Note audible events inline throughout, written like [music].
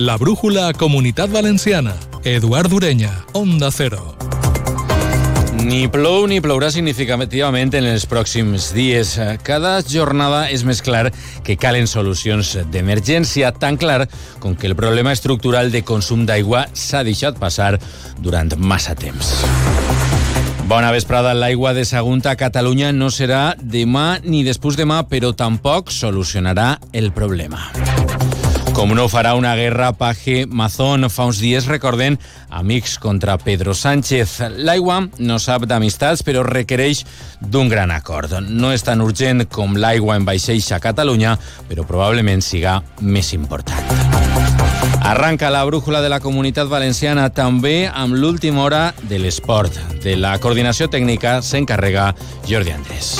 La brújula Comunitat Valenciana. Eduard Ureña, Onda Cero. Ni plou ni plourà significativament en els pròxims dies. Cada jornada és més clar que calen solucions d'emergència, tan clar com que el problema estructural de consum d'aigua s'ha deixat passar durant massa temps. Bona vesprada. L'aigua de Sagunta a Catalunya no serà demà ni després demà, però tampoc solucionarà el problema. Com no farà una guerra Paje-Mazón, fa uns dies recorden amics contra Pedro Sánchez. L'aigua no sap d'amistats, però requereix d'un gran acord. No és tan urgent com l'aigua en vaixells a Catalunya, però probablement siga més important. Arranca la brújula de la comunitat valenciana també amb l'última hora de l'esport. De la coordinació tècnica s'encarrega Jordi Andrés.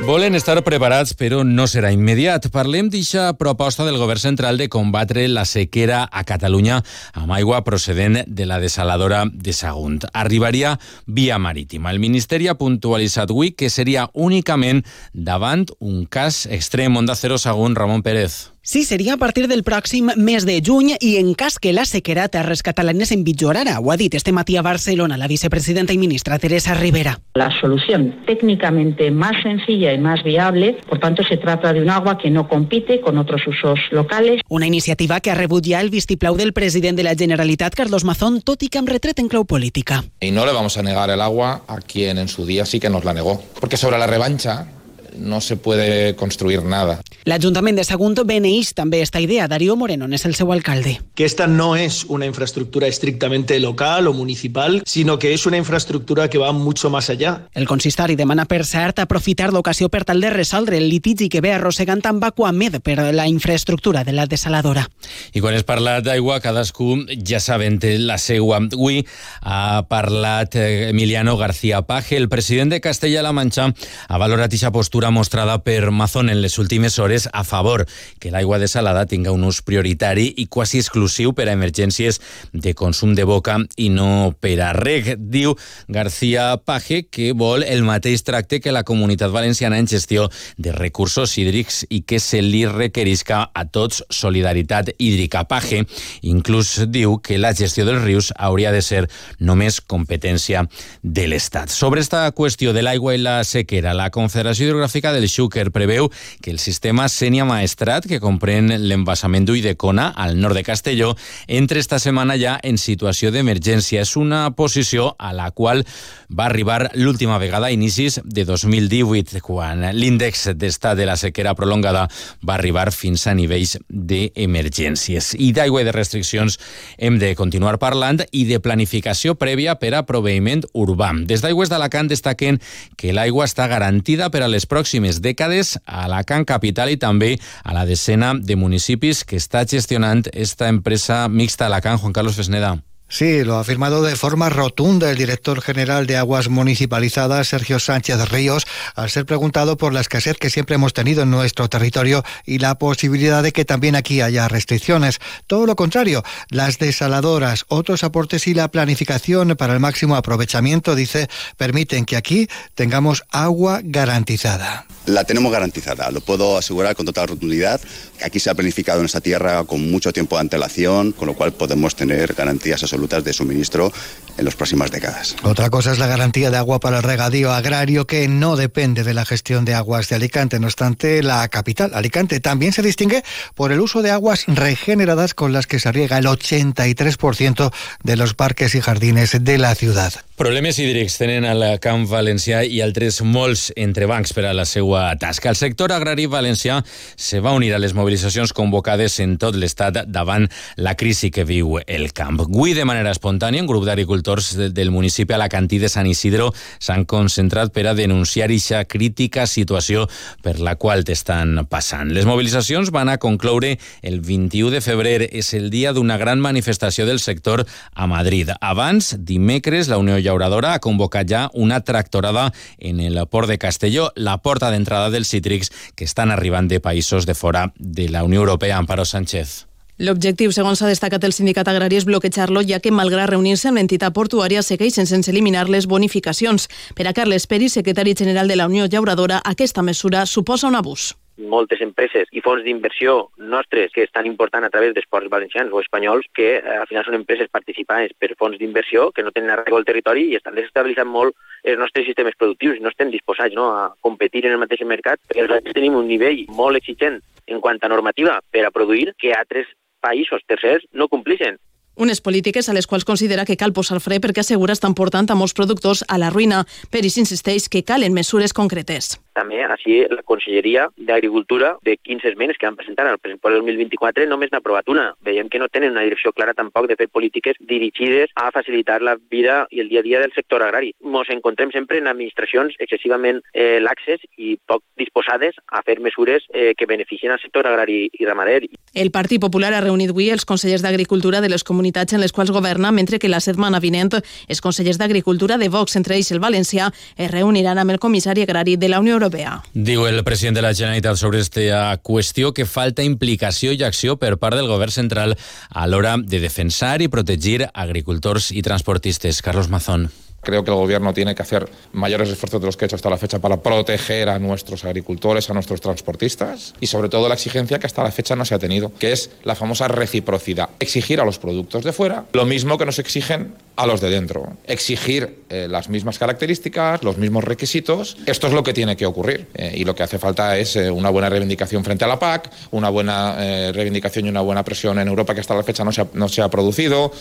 Volen estar preparats, però no serà immediat. Parlem d'eixa proposta del govern central de combatre la sequera a Catalunya amb aigua procedent de la desaladora de Sagunt. Arribaria via marítima. El Ministeri ha puntualitzat avui que seria únicament davant un cas extrem. Onda Cero Sagunt, Ramon Pérez. Sí, seria a partir del pròxim mes de juny i en cas que la sequera a terres catalanes empitjorara. Ho ha dit este matí a Barcelona la vicepresidenta y ministra Teresa Rivera. La solución técnicamente más sencilla y más viable, por tanto, se trata de un agua que no compite con otros usos locales. Una iniciativa que ha rebut ja el vistiplau del president de la Generalitat, Carlos Mazón, tot i que amb retret en clau política. Y no le vamos a negar el agua a quien en su día sí que nos la negó. Porque sobre la revancha no se puede construir nada. L'Ajuntament de Sagunt beneeix també esta idea. Darío Moreno és el seu alcalde. Que esta no es una infraestructura estrictamente local o municipal, sino que es una infraestructura que va mucho más allá. El consistori demana, per cert, aprofitar l'ocasió per tal de resoldre el litigi que ve arrossegant amb Aquamed per la infraestructura de la desaladora. I quan es parla d'aigua, cadascú ja saben té la seua. Avui ha parlat eh, Emiliano García Paje, el president de Castella-La Manxa, ha valorat aquesta postura mostrada per Mazón en les últimes hores a favor que l'aigua desalada tinga un ús prioritari i quasi exclusiu per a emergències de consum de boca i no per a reg. Diu García Paje que vol el mateix tracte que la comunitat valenciana en gestió de recursos hídrics i que se li requerisca a tots solidaritat hídrica. Paje inclús diu que la gestió dels rius hauria de ser només competència de l'Estat. Sobre esta qüestió de l'aigua i la sequera, la Confederació Hidrogràfica del Xúquer preveu que el sistema Sènia Maestrat, que comprèn l'embassament d'Uidecona, al nord de Castelló, entre esta setmana ja en situació d'emergència. És una posició a la qual va arribar l'última vegada a inicis de 2018, quan l'índex d'estat de la sequera prolongada va arribar fins a nivells d'emergències. I d'aigua i de restriccions hem de continuar parlant i de planificació prèvia per a proveïment urbà. Des d'Aigües d'Alacant destaquen que l'aigua està garantida per a les pròximes dècades a Alacant Capital i també a la decena de municipis que està gestionant esta empresa mixta Alacant, Juan Carlos Fesneda. Sí, lo ha afirmado de forma rotunda el director general de Aguas Municipalizadas, Sergio Sánchez Ríos, al ser preguntado por la escasez que siempre hemos tenido en nuestro territorio y la posibilidad de que también aquí haya restricciones. Todo lo contrario, las desaladoras, otros aportes y la planificación para el máximo aprovechamiento, dice, permiten que aquí tengamos agua garantizada. La tenemos garantizada, lo puedo asegurar con total rotundidad. Aquí se ha planificado en esta tierra con mucho tiempo de antelación, con lo cual podemos tener garantías absolutas de suministro en las próximas décadas. Otra cosa es la garantía de agua para el regadío agrario que no depende de la gestión de aguas de Alicante. No obstante, la capital, Alicante, también se distingue por el uso de aguas regeneradas con las que se riega el 83% de los parques y jardines de la ciudad. Problemes hídrics tenen al camp valencià i altres molts entrebancs per a la seva tasca. El sector agrari valencià se va unir a les mobilitzacions convocades en tot l'estat davant la crisi que viu el camp. Avui, de manera espontània, un grup d'agricultors del municipi alacantí de Sant Isidro s'han concentrat per a denunciar aquesta crítica situació per la qual t'estan passant. Les mobilitzacions van a concloure el 21 de febrer. És el dia d'una gran manifestació del sector a Madrid. Abans, dimecres, la Unió Llauradora ha convocat ja una tractorada en el port de Castelló, la porta d'entrada dels cítrics que estan arribant de països de fora de la Unió Europea. Amparo Sánchez. L'objectiu, segons s'ha destacat el sindicat agrari, és bloquejar-lo, ja que, malgrat reunir-se amb l'entitat portuària, segueixen sense eliminar les bonificacions. Per a Carles Peri, secretari general de la Unió Llauradora, aquesta mesura suposa un abús. moltes empreses i fons d'inversió nostres que estan important a través dels ports valencians o espanyols que eh, al final són empreses participades per fons d'inversió que no tenen arrego al territori i estan desestabilitzant molt els nostres sistemes productius i no estem disposats no, a competir en el mateix mercat perquè nosaltres tenim un nivell molt exigent en quant a normativa per a produir que altres països tercers no complixen. Unes polítiques a les quals considera que cal posar fre perquè assegura estan portant a molts productors a la ruïna. Peris insisteix que calen mesures concretes. També, així, la Conselleria d'Agricultura, de 15 esmenes que van presentar al pressupost del 2024, només n'ha aprovat una. Veiem que no tenen una direcció clara tampoc de fer polítiques dirigides a facilitar la vida i el dia a dia del sector agrari. Ens encontrem sempre en administracions excessivament eh, laxes i poc disposades a fer mesures eh, que beneficien al sector agrari i ramader. El Partit Popular ha reunit avui els consellers d'Agricultura de les comunitats en les quals governa, mentre que la setmana vinent els consellers d'Agricultura de Vox, entre ells el valencià, es reuniran amb el comissari agrari de la Unió Europea. Diu el president de la Generalitat sobre aquesta qüestió que falta implicació i acció per part del govern central a l'hora de defensar i protegir agricultors i transportistes. Carlos Mazón. Creo que el gobierno tiene que hacer mayores esfuerzos de los que ha hecho hasta la fecha para proteger a nuestros agricultores, a nuestros transportistas y sobre todo la exigencia que hasta la fecha no se ha tenido, que es la famosa reciprocidad. Exigir a los productos de fuera lo mismo que nos exigen a los de dentro. Exigir eh, las mismas características, los mismos requisitos. Esto es lo que tiene que ocurrir eh, y lo que hace falta es eh, una buena reivindicación frente a la PAC, una buena reivindicación y una buena presión en Europa que hasta la fecha no se ha producido.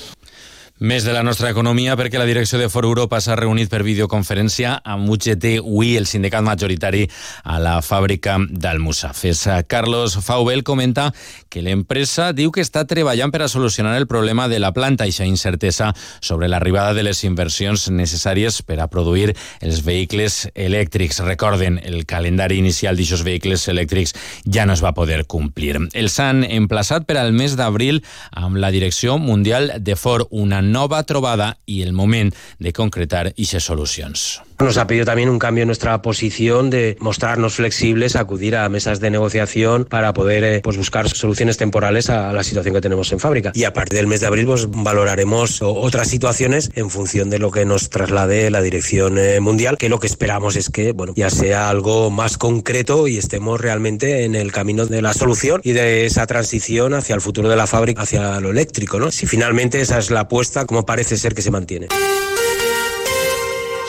Més de la nostra economia perquè la direcció de For Europa s'ha reunit per videoconferència amb UGT UI, el sindicat majoritari a la fàbrica d'Almussafes. Carlos Faubel comenta que l'empresa diu que està treballant per a solucionar el problema de la planta i incertesa sobre l'arribada de les inversions necessàries per a produir els vehicles elèctrics. Recorden, el calendari inicial d'aixòs vehicles elèctrics ja no es va poder complir. Els han emplaçat per al mes d'abril amb la direcció mundial de Ford, una nova trobada y el moment de concretar esas solucions. Nos ha pedido también un cambio en nuestra posición de mostrarnos flexibles, acudir a mesas de negociación para poder eh, pues buscar soluciones temporales a la situación que tenemos en fábrica. Y a partir del mes de abril pues, valoraremos otras situaciones en función de lo que nos traslade la dirección eh, mundial, que lo que esperamos es que bueno, ya sea algo más concreto y estemos realmente en el camino de la solución y de esa transición hacia el futuro de la fábrica, hacia lo eléctrico. ¿no? Si finalmente esa es la apuesta, como parece ser que se mantiene.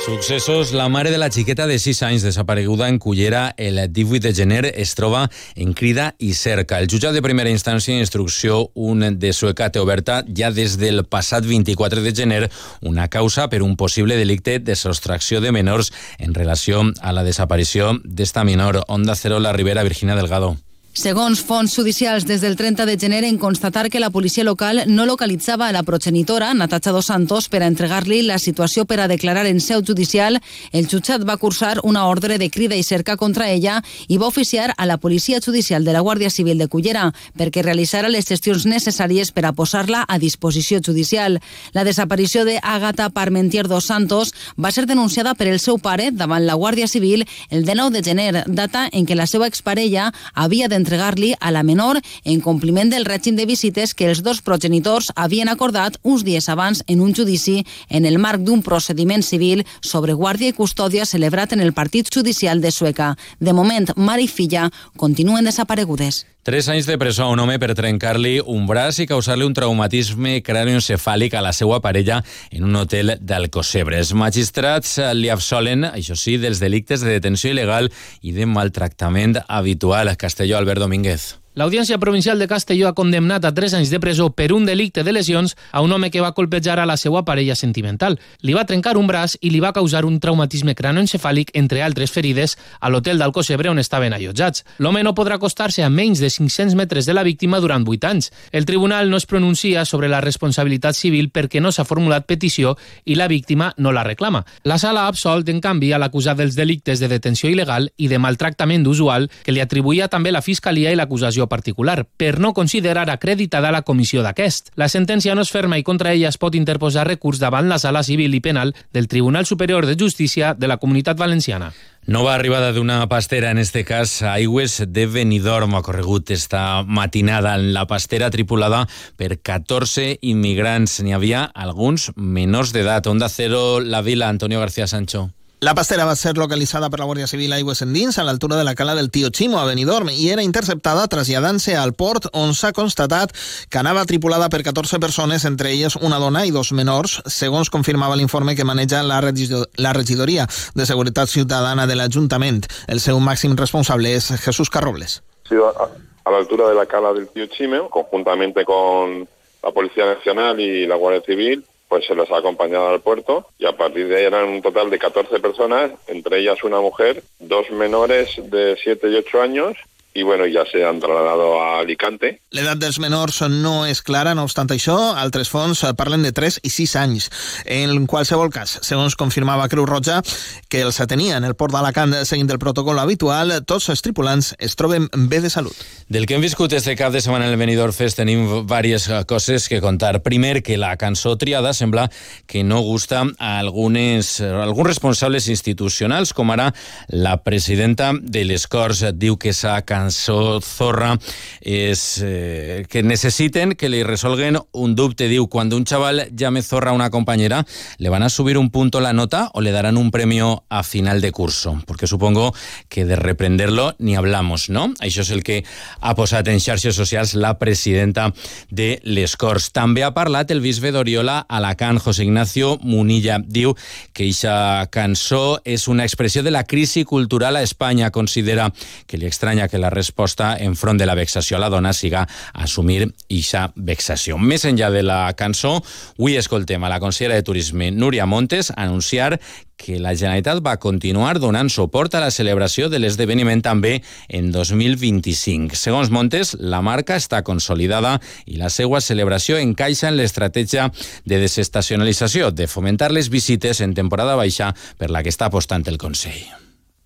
Successos, la mare de la xiqueta de 6 anys desapareguda en Cullera el 18 de gener es troba en crida i cerca. El jutjat de primera instància instrucció un de Sueca té oberta ja des del passat 24 de gener una causa per un possible delicte de sostracció de menors en relació a la desaparició d'esta menor. Onda Cero, la Ribera, Virginia Delgado. Segons fonts judicials, des del 30 de gener en constatar que la policia local no localitzava a la progenitora, Natasha Dos Santos, per a entregar-li la situació per a declarar en seu judicial, el jutjat va cursar una ordre de crida i cerca contra ella i va oficiar a la policia judicial de la Guàrdia Civil de Cullera perquè realitzara les gestions necessàries per a posar-la a disposició judicial. La desaparició de Agata Parmentier Dos Santos va ser denunciada per el seu pare davant la Guàrdia Civil el 19 de gener, data en què la seva exparella havia de entregar-li a la menor en compliment del règim de visites que els dos progenitors havien acordat uns dies abans en un judici en el marc d'un procediment civil sobre guàrdia i custòdia celebrat en el Partit Judicial de Sueca. De moment, mare i filla continuen desaparegudes. Tres anys de presó a un home per trencar-li un braç i causar-li un traumatisme crànioencefàlic a la seva parella en un hotel d'Alcocebre. Els magistrats li absolen, això sí, dels delictes de detenció il·legal i de maltractament habitual. Castelló, Albert Albert Domínguez. L'Audiència Provincial de Castelló ha condemnat a 3 anys de presó per un delicte de lesions a un home que va colpejar a la seva parella sentimental. Li va trencar un braç i li va causar un traumatisme cranoencefàlic, entre altres ferides, a l'hotel d'Alcocebre on estaven allotjats. L'home no podrà acostar-se a menys de 500 metres de la víctima durant 8 anys. El tribunal no es pronuncia sobre la responsabilitat civil perquè no s'ha formulat petició i la víctima no la reclama. La sala ha absolt, en canvi, a l'acusat dels delictes de detenció il·legal i de maltractament usual que li atribuïa també la Fiscalia i l'acusació particular, per no considerar acreditada la comissió d'aquest. La sentència no és ferma i contra ella es pot interposar recurs davant la sala civil i penal del Tribunal Superior de Justícia de la Comunitat Valenciana. Nova arribada d'una pastera, en este cas a Aigües de Benidorm, ha corregut esta matinada en la pastera tripulada per 14 immigrants. N'hi havia alguns menors d'edat. Onda Cero, la Vila, Antonio García Sancho. La pastera va ser localitzada per la Guàrdia Civil Aigües Endins a l'altura de la cala del Tio Chimo a Benidorm i era interceptada traslladant-se al port on s'ha constatat que anava tripulada per 14 persones, entre elles una dona i dos menors, segons confirmava l'informe que maneja la, regidor la regidoria de Seguretat Ciutadana de l'Ajuntament. El seu màxim responsable és Jesús Carrobles. Sí, a, a la altura de la cala del Tío Chime, conjuntamente con la Policía Nacional y la Guardia Civil, pues se los ha acompañado al puerto y a partir de ahí eran un total de 14 personas, entre ellas una mujer, dos menores de 7 y 8 años i bueno, ja se han trasladado a Alicante. L'edat dels menors no és clara, no obstant això, altres fons parlen de 3 i 6 anys. En qualsevol cas, segons confirmava Creu Roja, que els atenia en el port d'Alacant seguint el protocol habitual, tots els tripulants es troben bé de salut. Del que hem viscut este cap de setmana en el Benidorm Fest tenim diverses coses que contar. Primer, que la cançó triada sembla que no gusta a algunes, a alguns responsables institucionals, com ara la presidenta de les Corts diu que s'ha cançó Zorra és eh, que necessiten que li resolguen un dubte. Diu, cuando un chaval llame Zorra a una compañera, ¿le van a subir un punto la nota o le darán un premio a final de curso? Porque supongo que de reprenderlo ni hablamos, no? Això és el que ha posat en xarxes socials la presidenta de les Corts. També ha parlat el bisbe d'Oriola Alacant, José Ignacio Munilla. Diu que aquesta cançó és una expressió de la crisi cultural a Espanya. Considera que li estranya que la resposta enfront de la vexació a la dona siga assumir ixa vexació. Més enllà de la cançó, avui escoltem a la consellera de Turisme Núria Montes anunciar que la Generalitat va continuar donant suport a la celebració de l'esdeveniment també en 2025. Segons Montes, la marca està consolidada i la seva celebració encaixa en l'estratègia de desestacionalització, de fomentar les visites en temporada baixa per la que està apostant el Consell.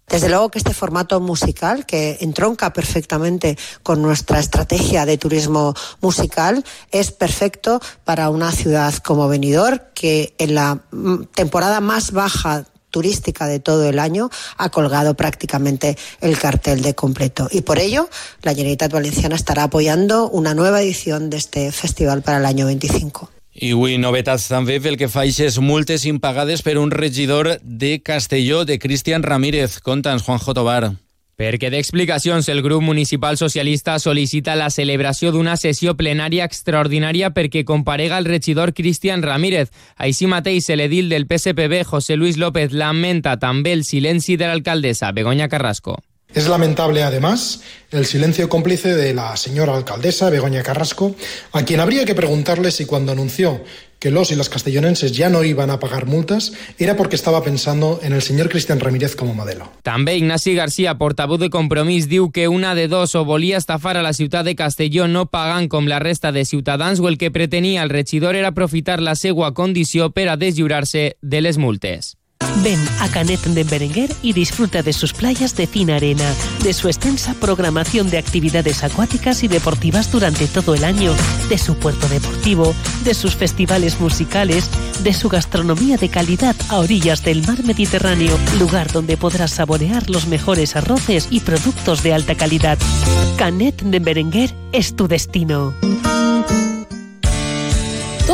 Desde luego que este formato musical, que entronca perfectamente con nuestra estrategia de turismo musical, es perfecto para una ciudad como Benidorm, que en la temporada más baja turística de todo el año ha colgado prácticamente el cartel de completo. Y por ello, la Generalitat Valenciana estará apoyando una nueva edición de este festival para el año 25. I avui novetats també pel que fa a multes impagades per un regidor de Castelló, de Cristian Ramírez. Conta'ns, Juanjo Tobar. Perquè d'explicacions, el grup municipal socialista sol·licita la celebració d'una sessió plenària extraordinària perquè comparega el regidor Cristian Ramírez. Així mateix, l'edil del PSPB, José Luis López, lamenta també el silenci de l'alcaldessa, Begoña Carrasco. Es lamentable, además, el silencio cómplice de la señora alcaldesa Begoña Carrasco, a quien habría que preguntarle si cuando anunció que los y las castellonenses ya no iban a pagar multas era porque estaba pensando en el señor Cristian Ramírez como modelo. També Ignasi García, portaveu de Compromís, diu que una de dos o volia estafar a la ciutat de Castelló no pagant com la resta de ciutadans o el que pretenia el regidor era aprofitar la seva condició per a de les multes. Ven a Canet de Berenguer y disfruta de sus playas de fina arena, de su extensa programación de actividades acuáticas y deportivas durante todo el año, de su puerto deportivo, de sus festivales musicales, de su gastronomía de calidad a orillas del mar Mediterráneo, lugar donde podrás saborear los mejores arroces y productos de alta calidad. Canet de Berenguer es tu destino.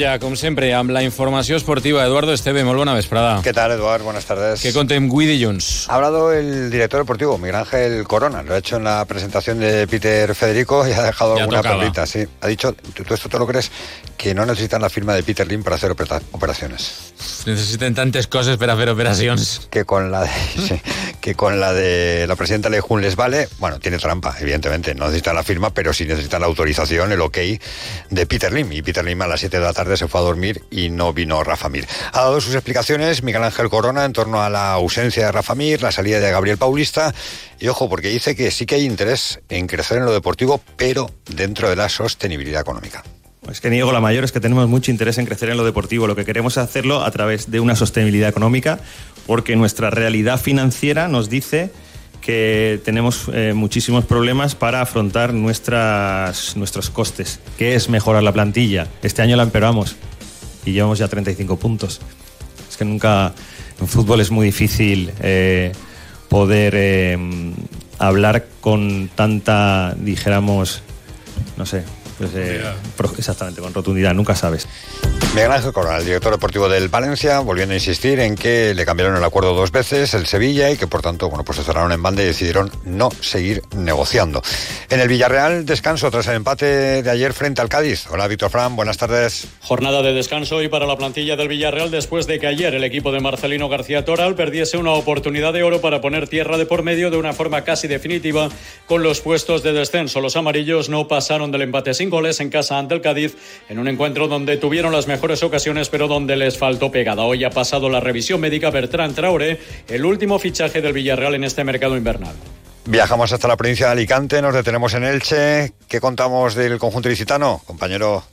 Ja, com sempre, amb la informació esportiva. Eduardo Esteve, molt bona vesprada. ¿Qué tal, Eduardo? Buenas tardes. Què contem avui dilluns? Ha hablado el director deportivo, Miguel Ángel Corona. Lo ha hecho en la presentación de Peter Federico y ha dejado Ya alguna perlita. Sí. Ha dicho, ¿tú, tú esto te lo crees? Que no necesitan la firma de Peter Lim para hacer opera- operaciones. Necessiten tantes coses per a fer operacions. Que con la de, [laughs] sí, que con la de la presidenta Lejun les vale. Bueno, tiene trampa, evidentemente. No necesitan la firma, pero sí necesitan la autorización, el ok de Peter Lim. Y Peter Lim a las 7 de la tarde se fue a dormir y no vino Rafa Mir. Ha dado sus explicaciones Miguel Ángel Corona en torno a la ausencia de Rafa Mir, la salida de Gabriel Paulista. Y ojo, porque dice que sí que hay interés en crecer en lo deportivo, pero dentro de la sostenibilidad económica. Es que niego la mayor, es que tenemos mucho interés en crecer en lo deportivo. Lo que queremos es hacerlo a través de una sostenibilidad económica, porque nuestra realidad financiera nos dice que tenemos eh, muchísimos problemas para afrontar nuestras, nuestros costes. ¿Qué es mejorar la plantilla? Este año la empeoramos y llevamos ya 35 puntos. Es que nunca en fútbol es muy difícil eh, poder eh, hablar con tanta, dijéramos, no sé, pues, eh, exactamente, con rotundidad, nunca sabes. Miguel Ángel Corona, el director deportivo del Valencia, volviendo a insistir en que le cambiaron el acuerdo dos veces, el Sevilla, y que por tanto, bueno, pues se cerraron en banda y decidieron no seguir negociando. En el Villarreal, descanso tras el empate de ayer frente al Cádiz. Hola, Víctor Fran, buenas tardes. Jornada de descanso hoy para la plantilla del Villarreal después de que ayer el equipo de Marcelino García Toral perdiese una oportunidad de oro para poner tierra de por medio de una forma casi definitiva con los puestos de descenso. Los amarillos no pasaron del empate sin goles en casa ante el Cádiz en un encuentro donde tuvieron las mejores ocasiones pero donde les faltó pegada. Hoy ha pasado la revisión médica Bertrand Traoré, el último fichaje del Villarreal en este mercado invernal. Viajamos hasta la provincia de Alicante, nos detenemos en Elche. ¿Qué contamos del conjunto ilicitano? Compañero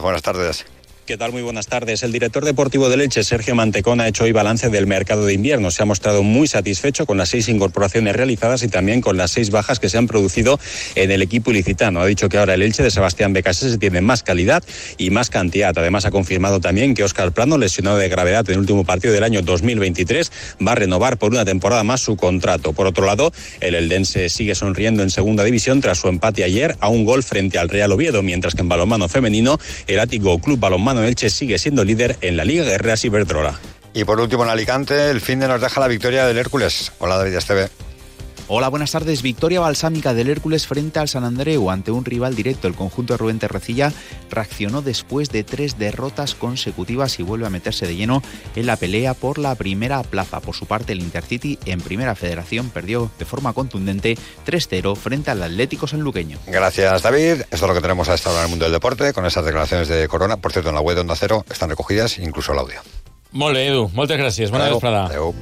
buenas tardes. ¿Qué tal? Muy buenas tardes. El director deportivo del Elche, Sergio Mantecón, ha hecho hoy balance del mercado de invierno. Se ha mostrado muy satisfecho con las seis incorporaciones realizadas y también con las seis bajas que se han producido en el equipo ilicitano. Ha dicho que ahora el Elche de Sebastián Becasese tiene más calidad y más cantidad. Además, ha confirmado también que Óscar Plano, lesionado de gravedad en el último partido del año 2023, va a renovar por una temporada más su contrato. Por otro lado, el Eldense sigue sonriendo en segunda división tras su empate ayer a un gol frente al Real Oviedo, mientras que en balonmano femenino, el Ático Club Balonmano Elche sigue siendo líder en la Liga Guerreras Iberdrola. Y por último en Alicante, el fin de nos deja la victoria del Hércules. Hola David Esteve. Hola, buenas tardes. Victoria balsámica del Hércules frente al San Andreu ante un rival directo. El conjunto de Rubén Terrecilla reaccionó después de tres derrotas consecutivas y vuelve a meterse de lleno en la pelea por la primera plaza. Por su parte, el Intercity en primera federación perdió de forma contundente 3-0 frente al Atlético Sanluqueño. Gracias David. Esto es lo que tenemos a esta hora en el mundo del deporte, con esas declaraciones de Corona. Por cierto, en la web de Onda Cero están recogidas incluso el audio. Molt bé, Edu. Moltes gràcies. Bona Adéu.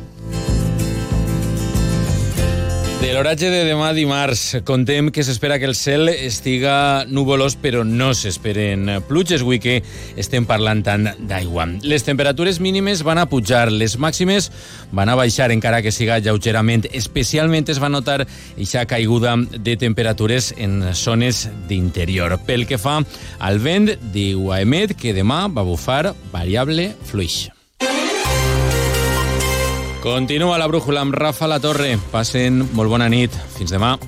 De l'oratge de demà dimarts, contem que s'espera que el cel estiga nuvolós, però no s'esperen pluges, avui que estem parlant tant d'aigua. Les temperatures mínimes van a pujar, les màximes van a baixar, encara que siga lleugerament. Especialment es va notar aquesta caiguda de temperatures en zones d'interior. Pel que fa al vent, diu Aemet que demà va bufar variable fluix. Continua la brújula amb Rafa La Torre. Passen molt bona nit. Fins demà.